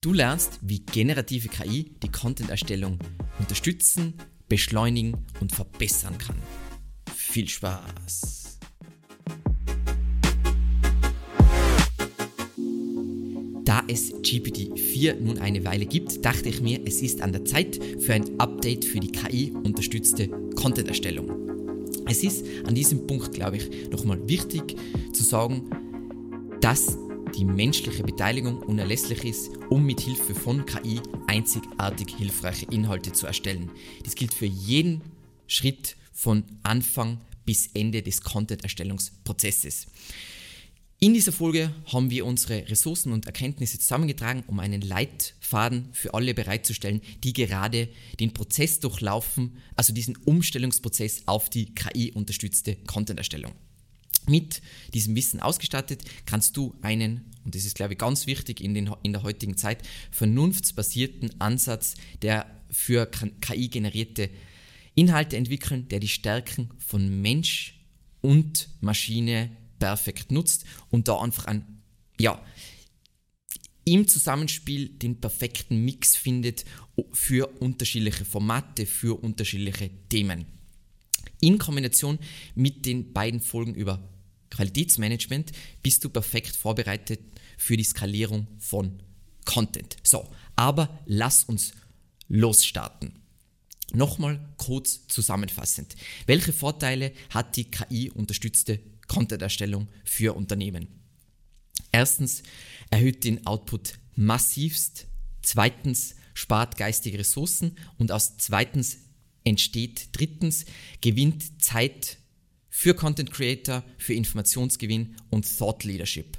Du lernst, wie generative KI die Content-Erstellung unterstützen, beschleunigen und verbessern kann. Viel Spaß! Da es GPT-4 nun eine Weile gibt, dachte ich mir, es ist an der Zeit für ein Update für die KI-unterstützte Content-Erstellung. Es ist an diesem Punkt, glaube ich, nochmal wichtig zu sagen, dass die menschliche Beteiligung unerlässlich ist, um mit Hilfe von KI einzigartig hilfreiche Inhalte zu erstellen. Dies gilt für jeden Schritt von Anfang bis Ende des Content-Erstellungsprozesses. In dieser Folge haben wir unsere Ressourcen und Erkenntnisse zusammengetragen, um einen Leitfaden für alle bereitzustellen, die gerade den Prozess durchlaufen, also diesen Umstellungsprozess auf die KI-unterstützte Content-Erstellung. Mit diesem Wissen ausgestattet kannst du einen, und das ist glaube ich ganz wichtig in, den, in der heutigen Zeit, vernunftsbasierten Ansatz, der für KI generierte Inhalte entwickeln, der die Stärken von Mensch und Maschine perfekt nutzt und da einfach ein, ja, im Zusammenspiel den perfekten Mix findet für unterschiedliche Formate, für unterschiedliche Themen. In Kombination mit den beiden Folgen über Qualitätsmanagement bist du perfekt vorbereitet für die Skalierung von Content. So, aber lass uns losstarten. Nochmal kurz zusammenfassend. Welche Vorteile hat die KI-unterstützte Content-Erstellung für Unternehmen? Erstens erhöht den Output massivst. Zweitens spart geistige Ressourcen. Und aus zweitens entsteht drittens gewinnt Zeit für Content Creator, für Informationsgewinn und Thought Leadership.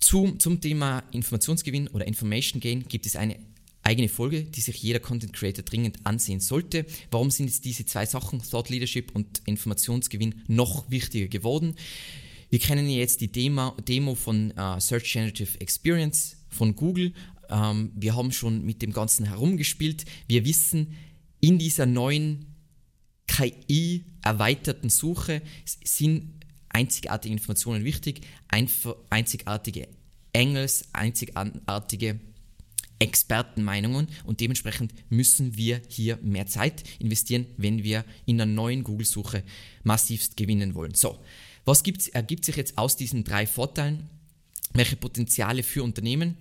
Zum, zum Thema Informationsgewinn oder Information Gain gibt es eine eigene Folge, die sich jeder Content Creator dringend ansehen sollte. Warum sind jetzt diese zwei Sachen, Thought Leadership und Informationsgewinn, noch wichtiger geworden? Wir kennen jetzt die Demo, Demo von uh, Search Generative Experience von Google. Ähm, wir haben schon mit dem Ganzen herumgespielt. Wir wissen, in dieser neuen KI-erweiterten Suche sind einzigartige Informationen wichtig, einzigartige Engels, einzigartige Expertenmeinungen und dementsprechend müssen wir hier mehr Zeit investieren, wenn wir in einer neuen Google-Suche massivst gewinnen wollen. So, was gibt's, ergibt sich jetzt aus diesen drei Vorteilen? Welche Potenziale für Unternehmen?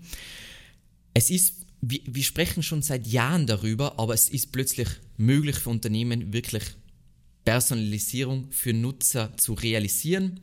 Es ist, wir, wir sprechen schon seit Jahren darüber, aber es ist plötzlich möglich für Unternehmen wirklich Personalisierung für Nutzer zu realisieren.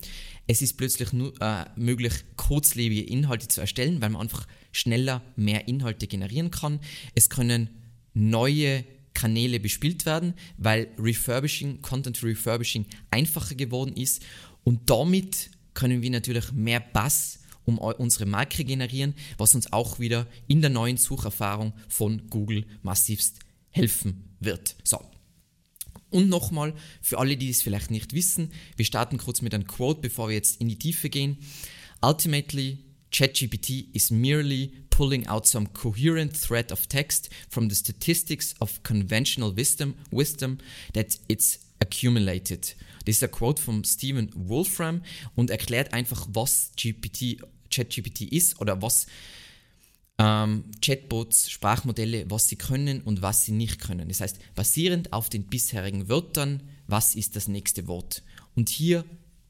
Es ist plötzlich äh, möglich, kurzlebige Inhalte zu erstellen, weil man einfach schneller mehr Inhalte generieren kann. Es können neue Kanäle bespielt werden, weil Refurbishing, Content Refurbishing einfacher geworden ist und damit können wir natürlich mehr Bass um unsere Marke generieren, was uns auch wieder in der neuen Sucherfahrung von Google massivst helfen wird. So, und nochmal, für alle, die es vielleicht nicht wissen, wir starten kurz mit einem Quote, bevor wir jetzt in die Tiefe gehen. Ultimately, ChatGPT is merely pulling out some coherent thread of text from the statistics of conventional wisdom, wisdom that it's accumulated. Das ist ein Quote von Stephen Wolfram und erklärt einfach, was GPT, ChatGPT ist oder was ähm, Chatbots, Sprachmodelle, was sie können und was sie nicht können. Das heißt, basierend auf den bisherigen Wörtern, was ist das nächste Wort? Und hier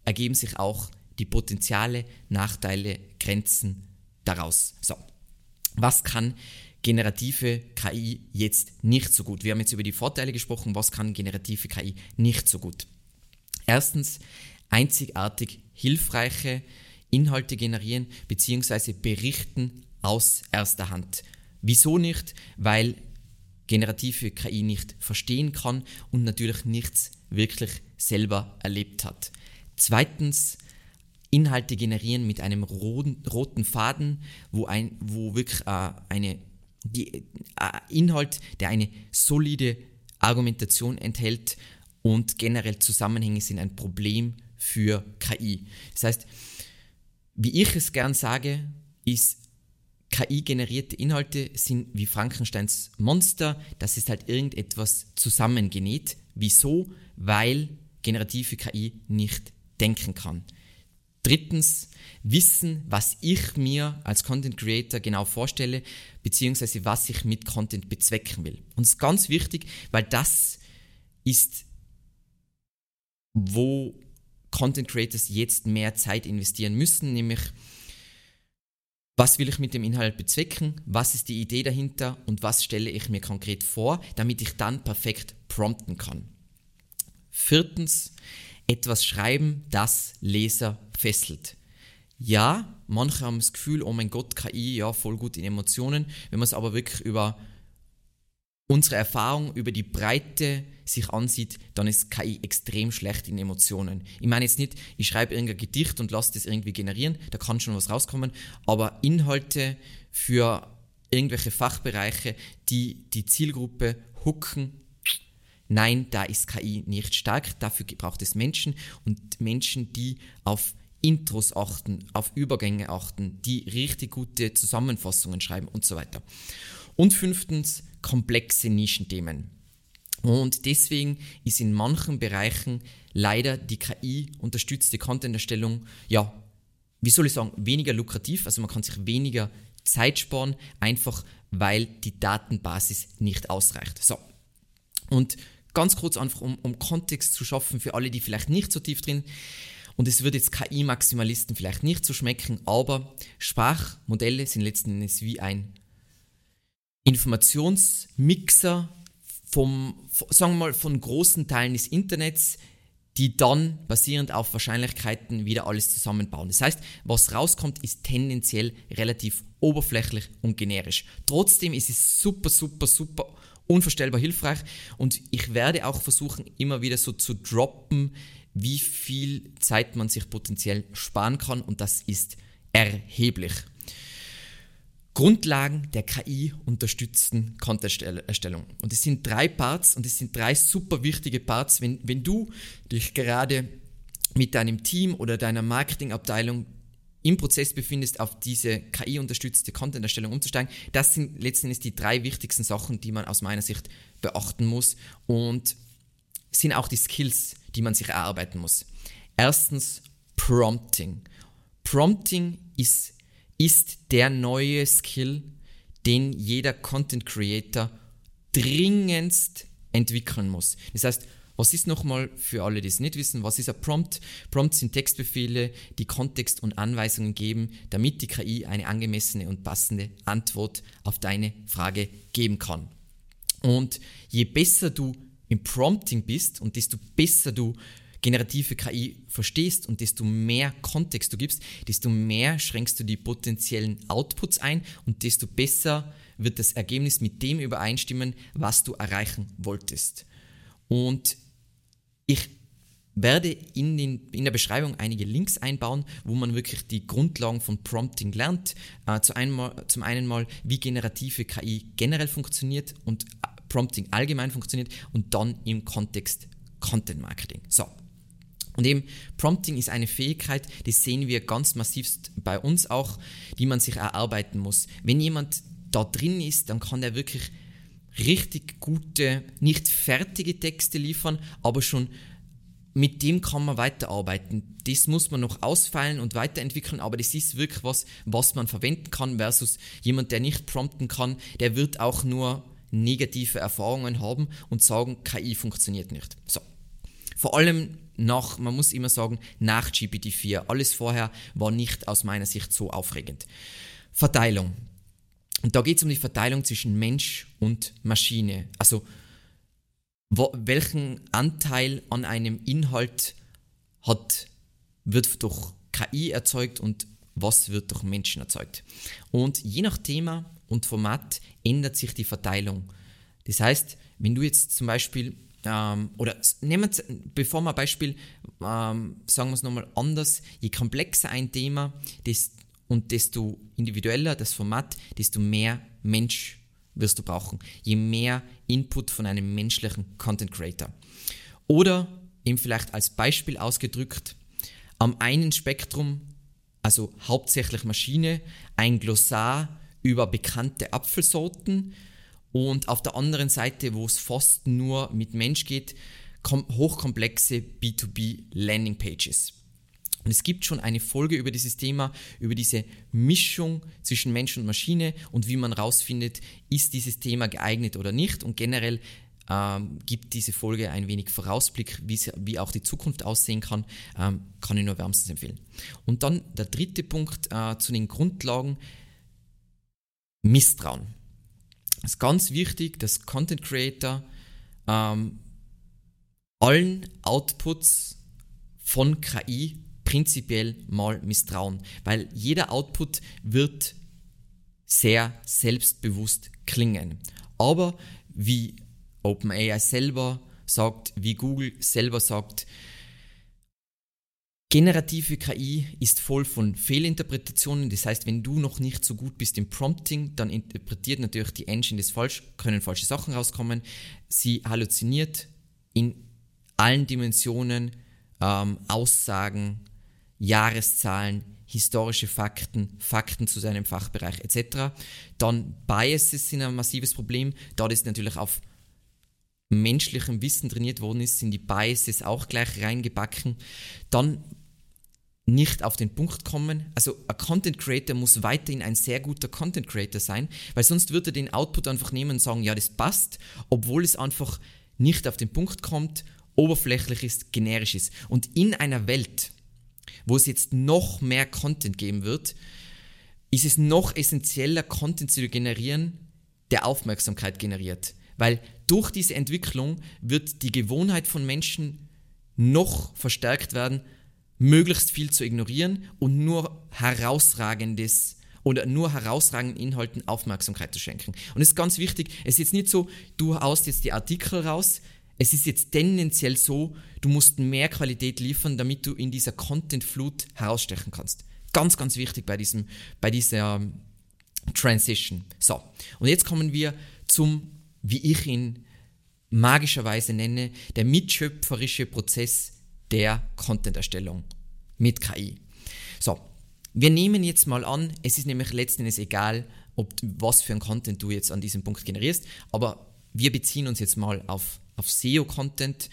ergeben sich auch die Potenziale, Nachteile, Grenzen daraus. So, was kann generative KI jetzt nicht so gut? Wir haben jetzt über die Vorteile gesprochen, was kann generative KI nicht so gut? Erstens, einzigartig hilfreiche Inhalte generieren bzw. berichten aus erster Hand. Wieso nicht? Weil generative KI nicht verstehen kann und natürlich nichts wirklich selber erlebt hat. Zweitens, Inhalte generieren mit einem roten, Faden, wo, ein, wo wirklich äh, eine, die, äh, Inhalt, der eine solide Argumentation enthält und generell Zusammenhänge sind ein Problem für KI. Das heißt, wie ich es gern sage, ist KI-generierte Inhalte sind wie Frankensteins Monster, das ist halt irgendetwas zusammengenäht. Wieso? Weil generative KI nicht denken kann. Drittens, wissen, was ich mir als Content Creator genau vorstelle, beziehungsweise was ich mit Content bezwecken will. Und es ist ganz wichtig, weil das ist, wo Content Creators jetzt mehr Zeit investieren müssen, nämlich was will ich mit dem Inhalt bezwecken, was ist die Idee dahinter und was stelle ich mir konkret vor, damit ich dann perfekt prompten kann. Viertens, etwas schreiben, das Leser fesselt. Ja, manche haben das Gefühl, oh mein Gott, KI, ja, voll gut in Emotionen. Wenn man es aber wirklich über unsere Erfahrung, über die Breite sich ansieht, dann ist KI extrem schlecht in Emotionen. Ich meine jetzt nicht, ich schreibe irgendein Gedicht und lasse das irgendwie generieren, da kann schon was rauskommen, aber Inhalte für irgendwelche Fachbereiche, die die Zielgruppe hooken, nein, da ist KI nicht stark, dafür braucht es Menschen und Menschen, die auf Intros achten, auf Übergänge achten, die richtig gute Zusammenfassungen schreiben und so weiter. Und fünftens, komplexe Nischenthemen. Und deswegen ist in manchen Bereichen leider die KI-unterstützte Content-Erstellung, ja, wie soll ich sagen, weniger lukrativ, also man kann sich weniger Zeit sparen, einfach weil die Datenbasis nicht ausreicht. So. Und ganz kurz einfach, um, um Kontext zu schaffen für alle, die vielleicht nicht so tief drin und es wird jetzt KI-Maximalisten vielleicht nicht so schmecken, aber Sprachmodelle sind letzten Endes wie ein Informationsmixer vom, sagen wir mal, von großen Teilen des Internets, die dann basierend auf Wahrscheinlichkeiten wieder alles zusammenbauen. Das heißt, was rauskommt, ist tendenziell relativ oberflächlich und generisch. Trotzdem ist es super, super, super unvorstellbar hilfreich und ich werde auch versuchen, immer wieder so zu droppen, wie viel Zeit man sich potenziell sparen kann und das ist erheblich. Grundlagen der KI-unterstützten Content-Erstellung. Und es sind drei Parts und es sind drei super wichtige Parts, wenn, wenn du dich gerade mit deinem Team oder deiner Marketingabteilung im Prozess befindest, auf diese KI-unterstützte Content-Erstellung umzusteigen. Das sind letztendlich die drei wichtigsten Sachen, die man aus meiner Sicht beachten muss und sind auch die Skills, die man sich erarbeiten muss. Erstens Prompting. Prompting ist, ist der neue Skill, den jeder Content Creator dringendst entwickeln muss. Das heißt, was ist nochmal für alle, die es nicht wissen, was ist ein Prompt? Prompts sind Textbefehle, die Kontext und Anweisungen geben, damit die KI eine angemessene und passende Antwort auf deine Frage geben kann. Und je besser du im Prompting bist und desto besser du generative KI verstehst und desto mehr Kontext du gibst, desto mehr schränkst du die potenziellen Outputs ein und desto besser wird das Ergebnis mit dem übereinstimmen, was du erreichen wolltest. Und ich werde in, den, in der Beschreibung einige Links einbauen, wo man wirklich die Grundlagen von Prompting lernt. Äh, zu einmal, zum einen mal, wie generative KI generell funktioniert und Prompting allgemein funktioniert und dann im Kontext Content Marketing. So. Und eben Prompting ist eine Fähigkeit, die sehen wir ganz massivst bei uns auch, die man sich erarbeiten muss. Wenn jemand da drin ist, dann kann er wirklich richtig gute, nicht fertige Texte liefern, aber schon mit dem kann man weiterarbeiten. Das muss man noch ausfeilen und weiterentwickeln, aber das ist wirklich was, was man verwenden kann versus jemand, der nicht prompten kann, der wird auch nur negative Erfahrungen haben und sagen, KI funktioniert nicht. So. Vor allem nach, man muss immer sagen, nach GPT-4. Alles vorher war nicht aus meiner Sicht so aufregend. Verteilung. Und da geht es um die Verteilung zwischen Mensch und Maschine. Also wo, welchen Anteil an einem Inhalt hat, wird durch KI erzeugt und was wird durch Menschen erzeugt. Und je nach Thema und Format ändert sich die Verteilung. Das heißt, wenn du jetzt zum Beispiel, ähm, oder nehmen wir, bevor wir ein Beispiel, ähm, sagen wir es nochmal anders, je komplexer ein Thema des, und desto individueller das Format, desto mehr Mensch wirst du brauchen. Je mehr Input von einem menschlichen Content Creator. Oder eben vielleicht als Beispiel ausgedrückt, am einen Spektrum, also hauptsächlich Maschine, ein Glossar über bekannte Apfelsorten und auf der anderen Seite, wo es fast nur mit Mensch geht, hochkomplexe B2B Landing Pages. Und es gibt schon eine Folge über dieses Thema, über diese Mischung zwischen Mensch und Maschine und wie man rausfindet, ist dieses Thema geeignet oder nicht. Und generell ähm, gibt diese Folge ein wenig Vorausblick, wie auch die Zukunft aussehen kann, ähm, kann ich nur wärmstens empfehlen. Und dann der dritte Punkt äh, zu den Grundlagen, Misstrauen. Es ist ganz wichtig, dass Content Creator ähm, allen Outputs von KI prinzipiell mal misstrauen, weil jeder Output wird sehr selbstbewusst klingen. Aber wie OpenAI selber sagt, wie Google selber sagt, generative KI ist voll von Fehlinterpretationen. Das heißt, wenn du noch nicht so gut bist im Prompting, dann interpretiert natürlich die Engine das falsch, können falsche Sachen rauskommen. Sie halluziniert in allen Dimensionen ähm, Aussagen, Jahreszahlen, historische Fakten, Fakten zu seinem Fachbereich etc. Dann Biases sind ein massives Problem. Da das natürlich auf menschlichem Wissen trainiert worden ist, sind die Biases auch gleich reingebacken. Dann nicht auf den Punkt kommen. Also ein Content Creator muss weiterhin ein sehr guter Content Creator sein, weil sonst würde er den Output einfach nehmen und sagen, ja, das passt, obwohl es einfach nicht auf den Punkt kommt, oberflächlich ist, generisch ist. Und in einer Welt, wo es jetzt noch mehr Content geben wird, ist es noch essentieller, Content zu generieren, der Aufmerksamkeit generiert. Weil durch diese Entwicklung wird die Gewohnheit von Menschen noch verstärkt werden, möglichst viel zu ignorieren und nur herausragendes oder nur herausragenden Inhalten Aufmerksamkeit zu schenken. Und es ist ganz wichtig, es ist jetzt nicht so, du haust jetzt die Artikel raus, es ist jetzt tendenziell so, du musst mehr Qualität liefern, damit du in dieser Content-Flut herausstechen kannst. Ganz, ganz wichtig bei, diesem, bei dieser ähm, Transition. So, und jetzt kommen wir zum, wie ich ihn magischerweise nenne, der mitschöpferische Prozess der Content-Erstellung mit KI. So, wir nehmen jetzt mal an, es ist nämlich letzten Endes egal, ob, was für ein Content du jetzt an diesem Punkt generierst, aber wir beziehen uns jetzt mal auf auf SEO-Content.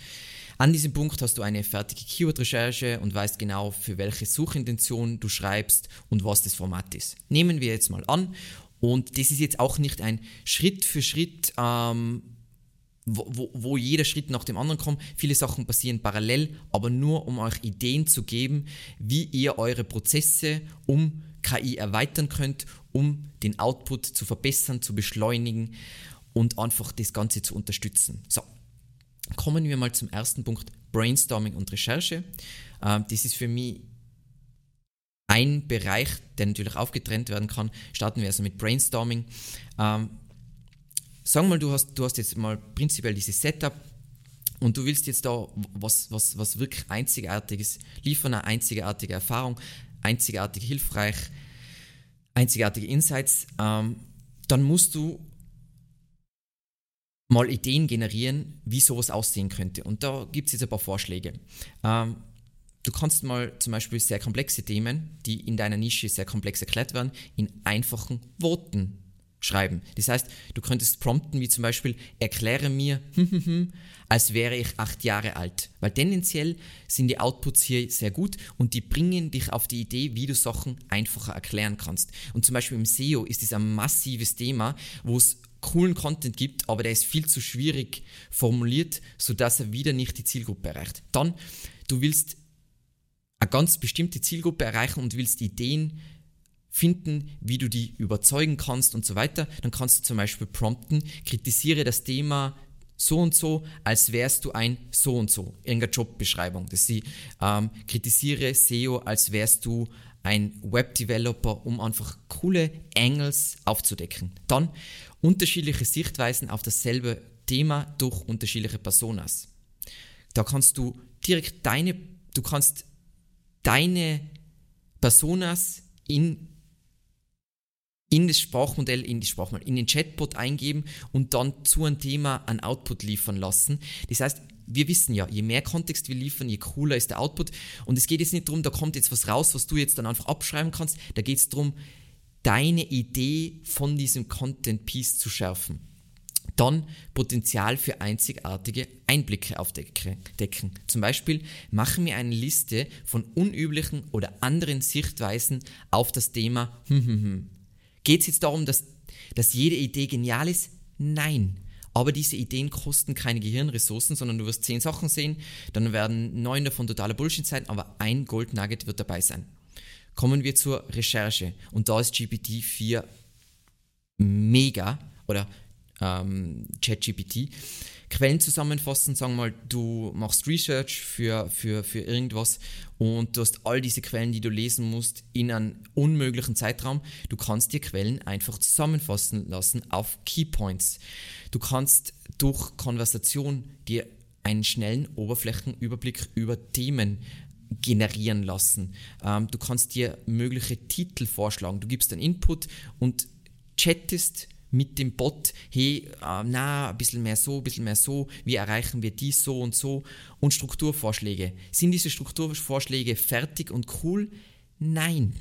An diesem Punkt hast du eine fertige Keyword-Recherche und weißt genau, für welche Suchintention du schreibst und was das Format ist. Nehmen wir jetzt mal an. Und das ist jetzt auch nicht ein Schritt für Schritt, ähm, wo, wo, jeder Schritt nach dem anderen kommt. Viele Sachen passieren parallel, aber nur um euch Ideen zu geben, wie ihr eure Prozesse um KI erweitern könnt, um den Output zu verbessern, zu beschleunigen und einfach das Ganze zu unterstützen. So, Kommen wir mal zum ersten Punkt, Brainstorming und Recherche. Ähm, das ist für mich ein Bereich, der natürlich aufgetrennt werden kann. Starten wir also mit Brainstorming. Ähm, sagen wir mal, du hast, du hast jetzt mal prinzipiell dieses Setup und du willst jetzt da was, was, was wirklich Einzigartiges liefern, eine einzigartige Erfahrung, einzigartig hilfreich, einzigartige Insights, ähm, dann musst du mal Ideen generieren, wie sowas aussehen könnte. Und da gibt es jetzt ein paar Vorschläge. Ähm, du kannst mal zum Beispiel sehr komplexe Themen, die in deiner Nische sehr komplex erklärt werden, in einfachen Worten schreiben. Das heißt, du könntest prompten wie zum Beispiel, erkläre mir, als wäre ich acht Jahre alt. Weil tendenziell sind die Outputs hier sehr gut und die bringen dich auf die Idee, wie du Sachen einfacher erklären kannst. Und zum Beispiel im SEO ist es ein massives Thema, wo es coolen Content gibt, aber der ist viel zu schwierig formuliert, sodass er wieder nicht die Zielgruppe erreicht. Dann, du willst eine ganz bestimmte Zielgruppe erreichen und willst Ideen finden, wie du die überzeugen kannst und so weiter, dann kannst du zum Beispiel prompten, kritisiere das Thema so und so, als wärst du ein so und so, irgendeine Jobbeschreibung. Dass sie ähm, kritisiere SEO, als wärst du ein Webdeveloper, um einfach coole Angles aufzudecken. Dann unterschiedliche Sichtweisen auf dasselbe Thema durch unterschiedliche Personas. Da kannst du direkt deine, du kannst deine Personas in in das Sprachmodell, in die Sprachmodell, in den Chatbot eingeben und dann zu einem Thema ein Output liefern lassen. Das heißt, wir wissen ja, je mehr Kontext wir liefern, je cooler ist der Output. Und es geht jetzt nicht darum, da kommt jetzt was raus, was du jetzt dann einfach abschreiben kannst. Da geht es darum, deine Idee von diesem Content Piece zu schärfen. dann Potenzial für einzigartige Einblicke aufdecken. Zum Beispiel machen wir eine Liste von unüblichen oder anderen Sichtweisen auf das Thema. Geht es jetzt darum, dass, dass jede Idee genial ist? Nein. Aber diese Ideen kosten keine Gehirnressourcen, sondern du wirst zehn Sachen sehen, dann werden neun davon totaler Bullshit sein, aber ein Gold Nugget wird dabei sein. Kommen wir zur Recherche. Und da ist GPT-4 mega oder ähm, ChatGPT. Quellen zusammenfassen, sagen wir mal, du machst Research für, für, für irgendwas und du hast all diese Quellen, die du lesen musst, in einem unmöglichen Zeitraum. Du kannst dir Quellen einfach zusammenfassen lassen auf Keypoints. Du kannst durch Konversation dir einen schnellen Oberflächenüberblick über Themen generieren lassen. Ähm, du kannst dir mögliche Titel vorschlagen. Du gibst einen Input und chattest mit dem Bot, hey, äh, na, ein bisschen mehr so, ein bisschen mehr so, wie erreichen wir dies so und so und Strukturvorschläge. Sind diese Strukturvorschläge fertig und cool? Nein.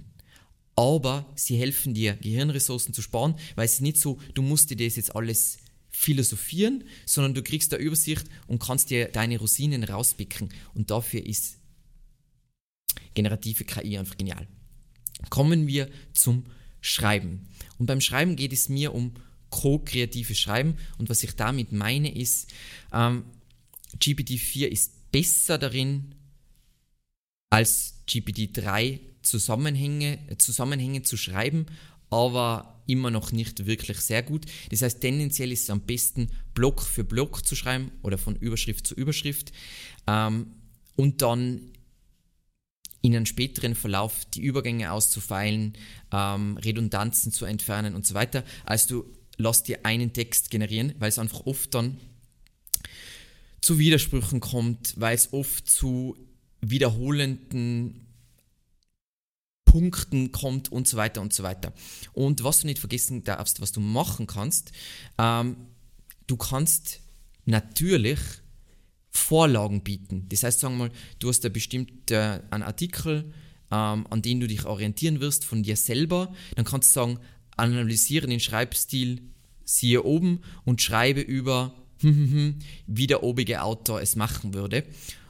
Aber sie helfen dir, Gehirnressourcen zu sparen, weil es ist nicht so, du musst dir das jetzt alles philosophieren, sondern du kriegst da Übersicht und kannst dir deine Rosinen rauspicken. Und dafür ist generative KI einfach genial. Kommen wir zum Schreiben. Und beim Schreiben geht es mir um co-kreatives Schreiben. Und was ich damit meine ist, ähm, GPT-4 ist besser darin, als GPT-3 Zusammenhänge, Zusammenhänge zu schreiben, aber immer noch nicht wirklich sehr gut. Das heißt, tendenziell ist es am besten, Block für Block zu schreiben oder von Überschrift zu Überschrift ähm, und dann in einem späteren Verlauf die Übergänge auszufeilen, ähm, Redundanzen zu entfernen und so weiter, als du lass dir einen Text generieren, weil es einfach oft dann zu Widersprüchen kommt, weil es oft zu wiederholenden Punkten kommt und so weiter und so weiter. Und was du nicht vergessen darfst, was du machen kannst, ähm, du kannst natürlich Vorlagen bieten. Das heißt, sagen wir mal, du hast da bestimmt äh, einen Artikel, ähm, an den du dich orientieren wirst von dir selber. Dann kannst du sagen, analysiere den Schreibstil, siehe oben und schreibe über, wie der obige Autor es machen würde.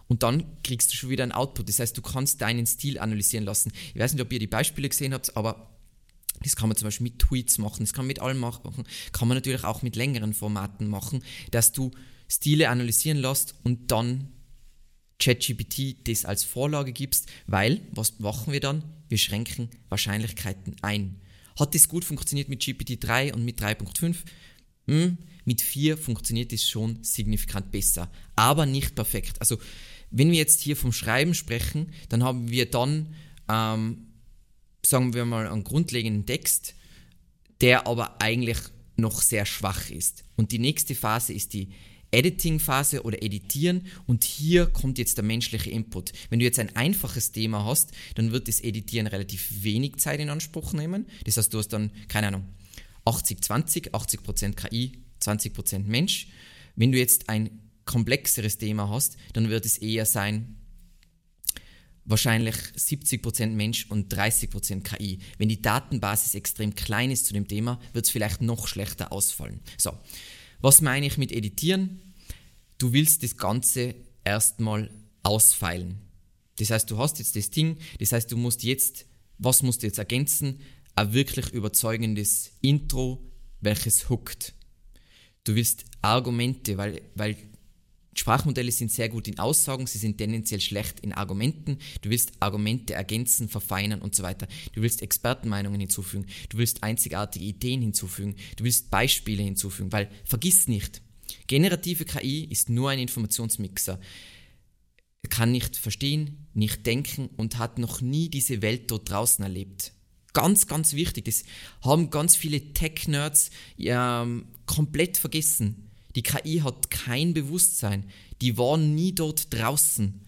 Und dann kriegst du schon wieder ein Output. Das heißt, du kannst deinen Stil analysieren lassen. Ich weiß nicht, ob ihr die Beispiele gesehen habt, aber das kann man zum Beispiel mit Tweets machen, das kann man mit allem machen, kann man natürlich auch mit längeren Formaten machen, dass du Stile analysieren lässt und dann ChatGPT das als Vorlage gibst, weil, was machen wir dann? Wir schränken Wahrscheinlichkeiten ein. Hat das gut funktioniert mit GPT-3 und mit 3.5? Hm, mit 4 funktioniert es schon signifikant besser, aber nicht perfekt. Also, wenn wir jetzt hier vom Schreiben sprechen, dann haben wir dann, ähm, sagen wir mal, einen grundlegenden Text, der aber eigentlich noch sehr schwach ist. Und die nächste Phase ist die Editing-Phase oder Editieren und hier kommt jetzt der menschliche Input. Wenn du jetzt ein einfaches Thema hast, dann wird das Editieren relativ wenig Zeit in Anspruch nehmen. Das heißt, du hast dann, keine Ahnung, 80-20, 80%, KI, 20% Mensch. Wenn du jetzt ein komplexeres Thema hast, dann wird es eher sein, wahrscheinlich 70% Mensch und 30% KI. Wenn die Datenbasis extrem klein ist zu dem Thema, wird es vielleicht noch schlechter ausfallen. So, was meine ich mit editieren? Du willst das Ganze erstmal ausfeilen. Das heißt, du hast jetzt das Ding, das heißt, du musst jetzt, was musst du jetzt ergänzen? Ein wirklich überzeugendes Intro, welches hookt. Du willst Argumente, weil, weil Sprachmodelle sind sehr gut in Aussagen, sie sind tendenziell schlecht in Argumenten. Du willst Argumente ergänzen, verfeinern und so weiter. Du willst Expertenmeinungen hinzufügen. Du willst einzigartige Ideen hinzufügen. Du willst Beispiele hinzufügen, weil vergiss nicht, generative KI ist nur ein Informationsmixer. Er kann nicht verstehen, nicht denken und hat noch nie diese Welt dort draußen erlebt. Ganz, ganz wichtig. Das haben ganz viele Tech-Nerds ähm, komplett vergessen die KI hat kein Bewusstsein. Die waren nie dort draußen.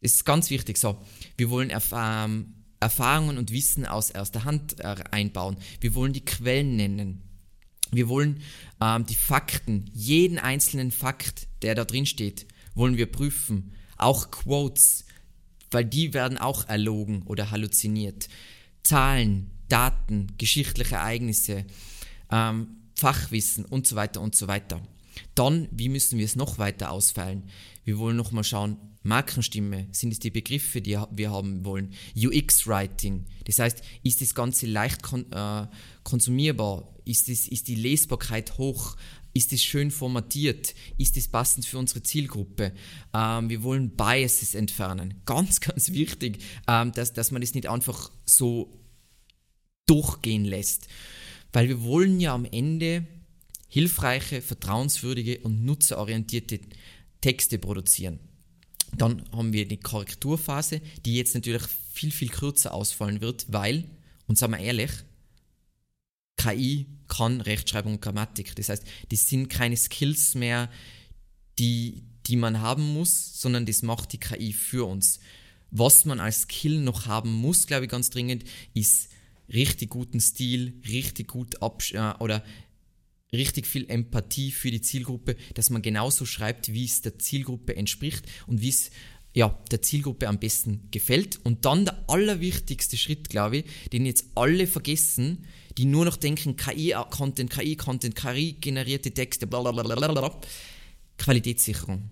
Ist ganz wichtig. So, wir wollen Erf ähm, Erfahrungen und Wissen aus erster Hand äh, einbauen. Wir wollen die Quellen nennen. Wir wollen ähm, die Fakten, jeden einzelnen Fakt, der da drin steht, wollen wir prüfen. Auch Quotes, weil die werden auch erlogen oder halluziniert. Zahlen, Daten, geschichtliche Ereignisse. Ähm, Fachwissen und so weiter und so weiter. Dann, wie müssen wir es noch weiter ausfeilen? Wir wollen nochmal schauen, Markenstimme, sind es die Begriffe, die wir haben wollen? UX-Writing, das heißt, ist das Ganze leicht kon äh, konsumierbar? Ist, das, ist die Lesbarkeit hoch? Ist es schön formatiert? Ist es passend für unsere Zielgruppe? Ähm, wir wollen Biases entfernen. Ganz, ganz wichtig, ähm, dass, dass man das nicht einfach so durchgehen lässt. Weil wir wollen ja am Ende hilfreiche, vertrauenswürdige und nutzerorientierte Texte produzieren. Dann haben wir die Korrekturphase, die jetzt natürlich viel, viel kürzer ausfallen wird, weil, und sagen wir ehrlich, KI kann Rechtschreibung und Grammatik. Das heißt, das sind keine Skills mehr, die, die man haben muss, sondern das macht die KI für uns. Was man als Skill noch haben muss, glaube ich, ganz dringend, ist richtig guten Stil, richtig gut absch äh, oder richtig viel Empathie für die Zielgruppe, dass man genauso schreibt, wie es der Zielgruppe entspricht und wie es ja, der Zielgruppe am besten gefällt. Und dann der allerwichtigste Schritt, glaube ich, den jetzt alle vergessen, die nur noch denken, KI-Content, KI-Content, KI-generierte Texte, blablabla. Qualitätssicherung.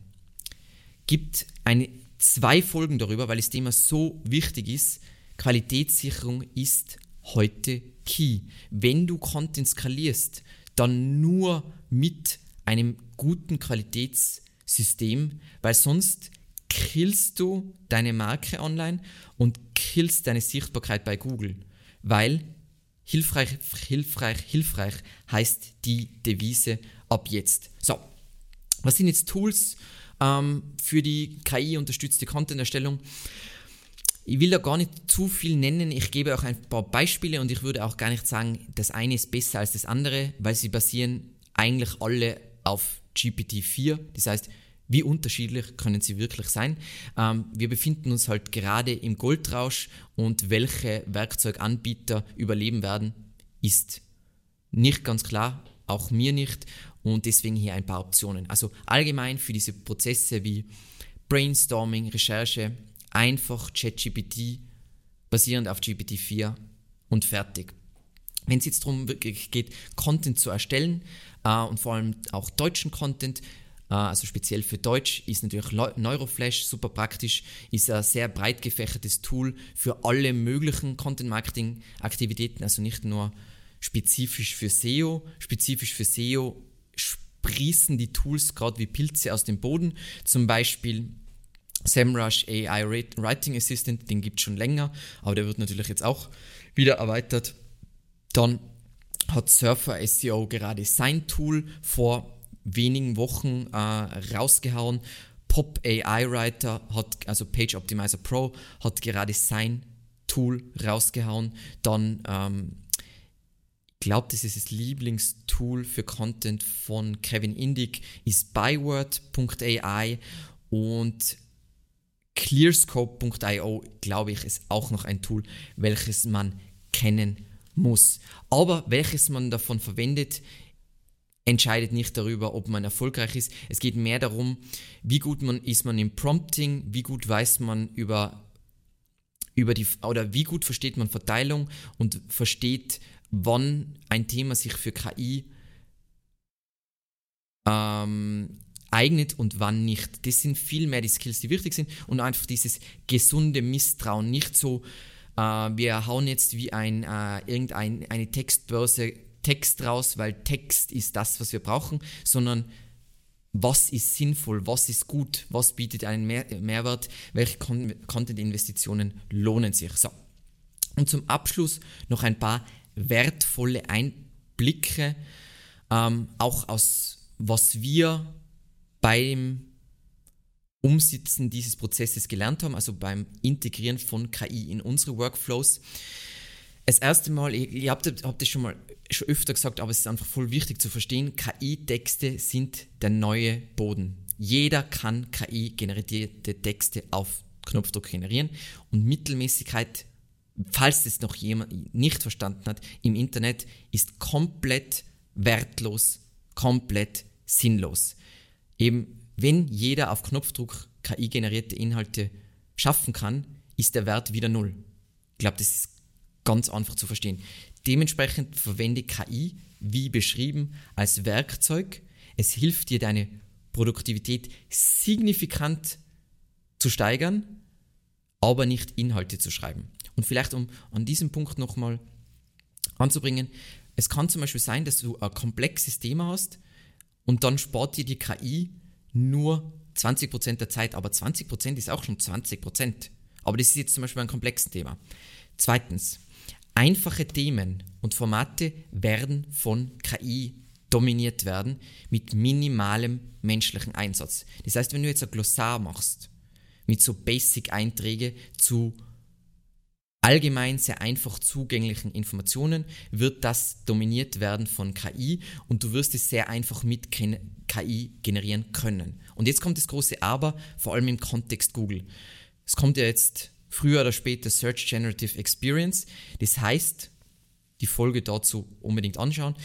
Gibt eine, zwei Folgen darüber, weil das Thema so wichtig ist. Qualitätssicherung ist heute key. Wenn du Content skalierst, dann nur mit einem guten Qualitätssystem, weil sonst killst du deine Marke online und killst deine Sichtbarkeit bei Google, weil hilfreich, hilfreich, hilfreich heißt die Devise ab jetzt. So, was sind jetzt Tools ähm, für die KI-unterstützte Content-Erstellung? Ich will da gar nicht zu viel nennen, ich gebe auch ein paar Beispiele und ich würde auch gar nicht sagen, das eine ist besser als das andere, weil sie basieren eigentlich alle auf GPT-4. Das heißt, wie unterschiedlich können sie wirklich sein? Ähm, wir befinden uns halt gerade im Goldrausch und welche Werkzeuganbieter überleben werden, ist nicht ganz klar, auch mir nicht und deswegen hier ein paar Optionen. Also allgemein für diese Prozesse wie Brainstorming, Recherche, einfach ChatGPT basierend auf GPT-4 und fertig. Wenn es jetzt darum geht, Content zu erstellen äh, und vor allem auch deutschen Content, äh, also speziell für Deutsch, ist natürlich Neuroflash super praktisch, ist ein sehr breit gefächertes Tool für alle möglichen Content-Marketing-Aktivitäten, also nicht nur spezifisch für SEO. Spezifisch für SEO sprießen die Tools gerade wie Pilze aus dem Boden. Zum Beispiel SEMrush AI Writing Assistant, den gibt es schon länger, aber der wird natürlich jetzt auch wieder erweitert. Dann hat Surfer SEO gerade sein Tool vor wenigen Wochen äh, rausgehauen. Pop AI Writer hat, also Page Optimizer Pro, hat gerade sein Tool rausgehauen. Dann, ähm, ich glaube, das ist das Lieblingstool für Content von Kevin Indig, ist byword.ai und Clearscope.io, glaube ich, ist auch noch ein Tool, welches man kennen muss. Aber welches man davon verwendet, entscheidet nicht darüber, ob man erfolgreich ist. Es geht mehr darum, wie gut man ist man im Prompting, wie gut weiß man über über die oder wie gut versteht man Verteilung und versteht, wann ein Thema sich für KI ähm, eignet und wann nicht. Das sind viel mehr die Skills, die wichtig sind und einfach dieses gesunde Misstrauen, nicht so, äh, wir hauen jetzt wie ein, äh, irgendeine eine Textbörse Text raus, weil Text ist das, was wir brauchen, sondern was ist sinnvoll, was ist gut, was bietet einen Mehr Mehrwert, welche Content-Investitionen lohnen sich. So. Und zum Abschluss noch ein paar wertvolle Einblicke, ähm, auch aus was wir beim Umsetzen dieses Prozesses gelernt haben, also beim Integrieren von KI in unsere Workflows. Das erste Mal, ich, ich habe hab das schon mal schon öfter gesagt, aber es ist einfach voll wichtig zu verstehen, KI-Texte sind der neue Boden. Jeder kann KI-generierte Texte auf Knopfdruck generieren und Mittelmäßigkeit, falls es noch jemand nicht verstanden hat, im Internet ist komplett wertlos, komplett sinnlos eben, wenn jeder auf Knopfdruck KI-generierte Inhalte schaffen kann, ist der Wert wieder null. Ich glaube, das ist ganz einfach zu verstehen. Dementsprechend verwende KI, wie beschrieben, als Werkzeug. Es hilft dir, deine Produktivität signifikant zu steigern, aber nicht Inhalte zu schreiben. Und vielleicht, um an diesem Punkt nochmal anzubringen, es kann zum Beispiel sein, dass du ein komplexes Thema hast und dann spart dir die KI nur 20% der Zeit, aber 20% ist auch schon 20%. Aber das ist jetzt zum Beispiel ein komplexes Thema. Zweitens, einfache Themen und Formate werden von KI dominiert werden mit minimalem menschlichen Einsatz. Das heißt, wenn du jetzt ein Glossar machst mit so Basic-Einträge zu allgemein sehr einfach zugänglichen Informationen, wird das dominiert werden von KI und du wirst es sehr einfach mit KI generieren können. Und jetzt kommt das große Aber, vor allem im Kontext Google. Es kommt ja jetzt früher oder später Search Generative Experience. Das heißt, die Folge dazu unbedingt anschauen.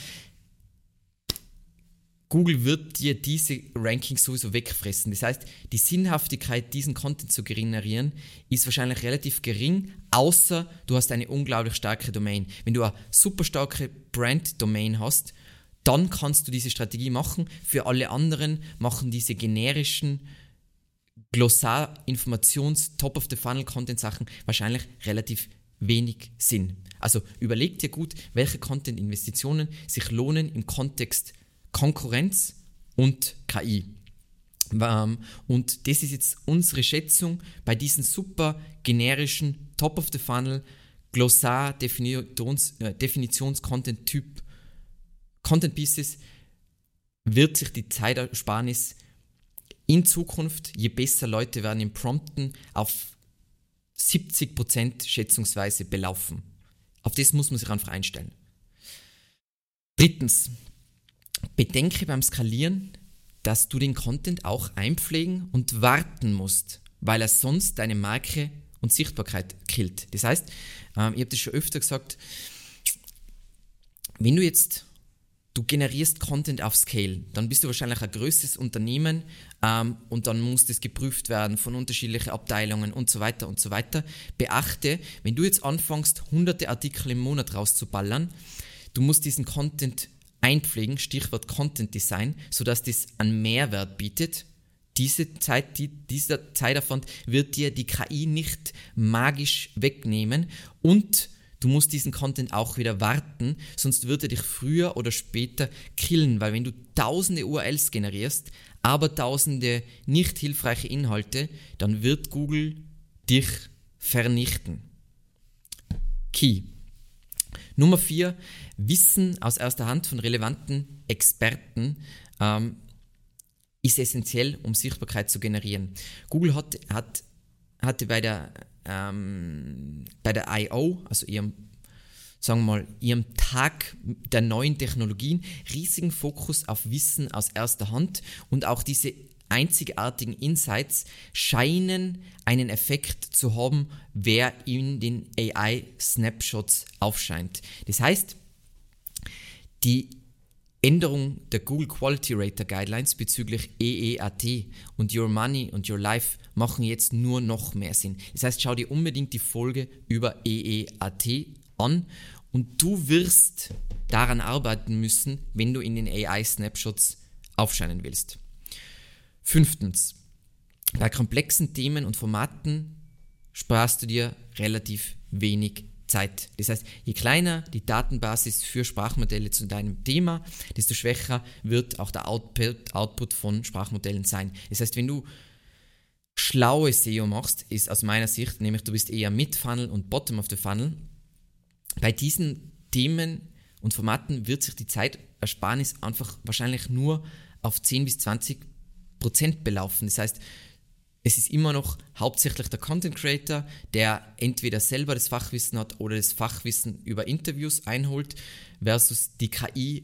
Google wird dir diese Rankings sowieso wegfressen. Das heißt, die Sinnhaftigkeit, diesen Content zu generieren, ist wahrscheinlich relativ gering, außer du hast eine unglaublich starke Domain. Wenn du eine super starke Brand-Domain hast, dann kannst du diese Strategie machen. Für alle anderen machen diese generischen Glossar, Informations-, Top-of-the-Funnel-Content-Sachen wahrscheinlich relativ wenig Sinn. Also überleg dir gut, welche Content-Investitionen sich lohnen im Kontext Konkurrenz und KI. Ähm, und das ist jetzt unsere Schätzung bei diesen super generischen Top of the Funnel Glossar Definitions, äh, Content Typ Content Pieces wird sich die Zeitersparnis in Zukunft, je besser Leute werden im Prompten, auf 70% schätzungsweise belaufen. Auf das muss man sich einfach einstellen. Drittens, bedenke beim Skalieren, dass du den Content auch einpflegen und warten musst, weil er sonst deine Marke und Sichtbarkeit killt. Das heißt, ähm, ich habe das schon öfter gesagt, wenn du jetzt du generierst Content auf Scale, dann bist du wahrscheinlich ein größtes Unternehmen ähm, und dann muss das geprüft werden von unterschiedlichen Abteilungen und so weiter und so weiter. Beachte, wenn du jetzt anfängst, hunderte Artikel im Monat rauszuballern, du musst diesen Content einpflegen, Stichwort Content Design, sodass das einen Mehrwert bietet. Diese Zeit, die, dieser Zeitaufwand wird dir die KI nicht magisch wegnehmen und du musst diesen Content auch wieder warten, sonst wird er dich früher oder später killen, weil wenn du tausende URLs generierst, aber tausende nicht hilfreiche Inhalte, dann wird Google dich vernichten. Key. Nummer vier, Wissen aus erster Hand von relevanten Experten ähm, ist essentiell, um Sichtbarkeit zu generieren. Google hat, hat, hatte bei der, ähm, bei der I.O., also ihrem, sagen wir mal, ihrem Tag der neuen Technologien, riesigen Fokus auf Wissen aus erster Hand und auch diese einzigartigen Insights scheinen einen Effekt zu haben, wer in den AI-Snapshots aufscheint. Das heißt, die Änderung der Google Quality Rater Guidelines bezüglich EEAT und Your Money und Your Life machen jetzt nur noch mehr Sinn. Das heißt, schau dir unbedingt die Folge über EEAT an und du wirst daran arbeiten müssen, wenn du in den AI-Snapshots aufscheinen willst. Fünftens, bei komplexen Themen und Formaten sparst du dir relativ wenig Zeit. Das heißt, je kleiner die Datenbasis für Sprachmodelle zu deinem Thema, desto schwächer wird auch der Output, Output von Sprachmodellen sein. Das heißt, wenn du schlaue SEO machst, ist aus meiner Sicht, nämlich du bist eher mit Funnel und Bottom of the Funnel, bei diesen Themen und Formaten wird sich die Zeitersparnis einfach wahrscheinlich nur auf 10 bis 20 Prozent belaufen. Das heißt, es ist immer noch hauptsächlich der Content Creator, der entweder selber das Fachwissen hat oder das Fachwissen über Interviews einholt, versus die KI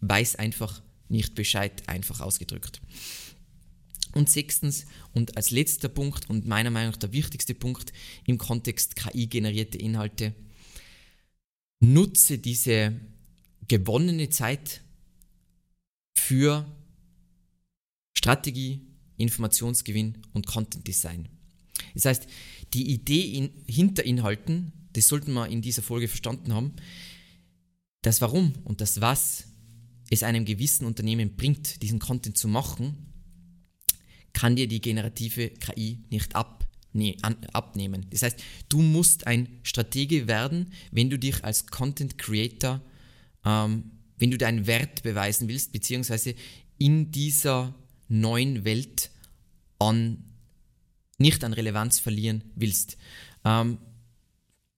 weiß einfach nicht Bescheid, einfach ausgedrückt. Und sechstens und als letzter Punkt und meiner Meinung nach der wichtigste Punkt im Kontext KI-generierte Inhalte, nutze diese gewonnene Zeit für Strategie, Informationsgewinn und Content Design. Das heißt, die Idee in, hinter Inhalten, das sollten wir in dieser Folge verstanden haben, das Warum und das Was es einem gewissen Unternehmen bringt, diesen Content zu machen, kann dir die generative KI nicht ab, an, abnehmen. Das heißt, du musst ein Stratege werden, wenn du dich als Content Creator, ähm, wenn du deinen Wert beweisen willst, beziehungsweise in dieser neuen Welt an, nicht an Relevanz verlieren willst. Ähm,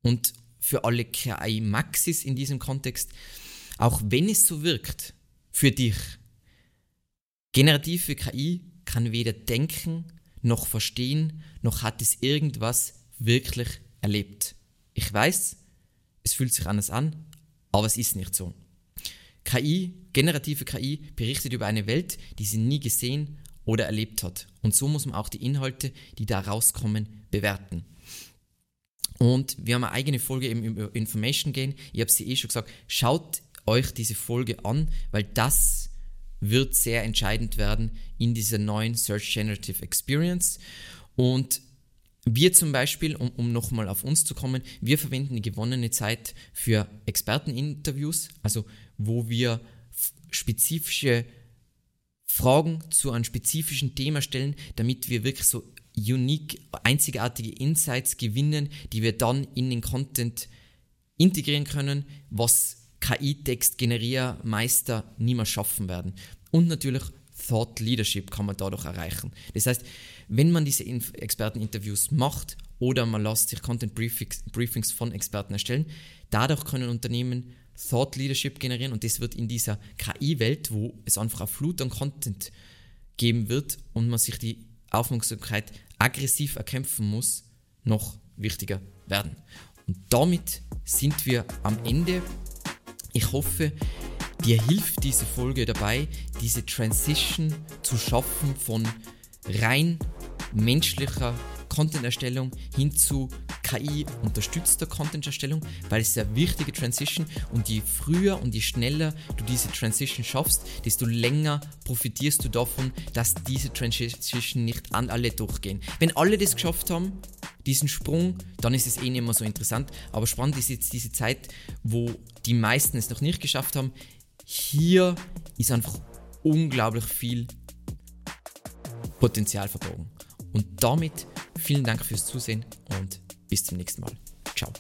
und für alle KI-Maxis in diesem Kontext, auch wenn es so wirkt für dich, generative KI kann weder denken noch verstehen, noch hat es irgendwas wirklich erlebt. Ich weiß, es fühlt sich anders an, aber es ist nicht so. KI, generative KI, berichtet über eine Welt, die sie nie gesehen oder erlebt hat. Und so muss man auch die Inhalte, die da rauskommen, bewerten. Und wir haben eine eigene Folge eben über Information Gain. Ich habe sie eh schon gesagt, schaut euch diese Folge an, weil das wird sehr entscheidend werden in dieser neuen Search Generative Experience. Und wir zum Beispiel, um, um nochmal auf uns zu kommen, wir verwenden die gewonnene Zeit für Experteninterviews, also wo wir spezifische Fragen zu einem spezifischen Thema stellen, damit wir wirklich so unique, einzigartige Insights gewinnen, die wir dann in den Content integrieren können, was KI-Text-Generiermeister niemals schaffen werden. Und natürlich Thought Leadership kann man dadurch erreichen. Das heißt, wenn man diese Experteninterviews macht oder man lässt sich Content Briefings von Experten erstellen, dadurch können Unternehmen Thought Leadership generieren und das wird in dieser KI-Welt, wo es einfach eine Flut an Content geben wird und man sich die Aufmerksamkeit aggressiv erkämpfen muss, noch wichtiger werden. Und damit sind wir am Ende. Ich hoffe, dir hilft diese Folge dabei, diese Transition zu schaffen von rein menschlicher Content-Erstellung hin zu KI-unterstützter Content-Erstellung, weil es eine wichtige Transition und je früher und je schneller du diese Transition schaffst, desto länger profitierst du davon, dass diese Transition nicht an alle durchgehen. Wenn alle das geschafft haben, diesen Sprung, dann ist es eh nicht mehr so interessant. Aber spannend ist jetzt diese Zeit, wo die meisten es noch nicht geschafft haben. Hier ist einfach unglaublich viel Potenzial verborgen. Und damit vielen Dank fürs Zusehen und bis zum nächsten Mal. Ciao.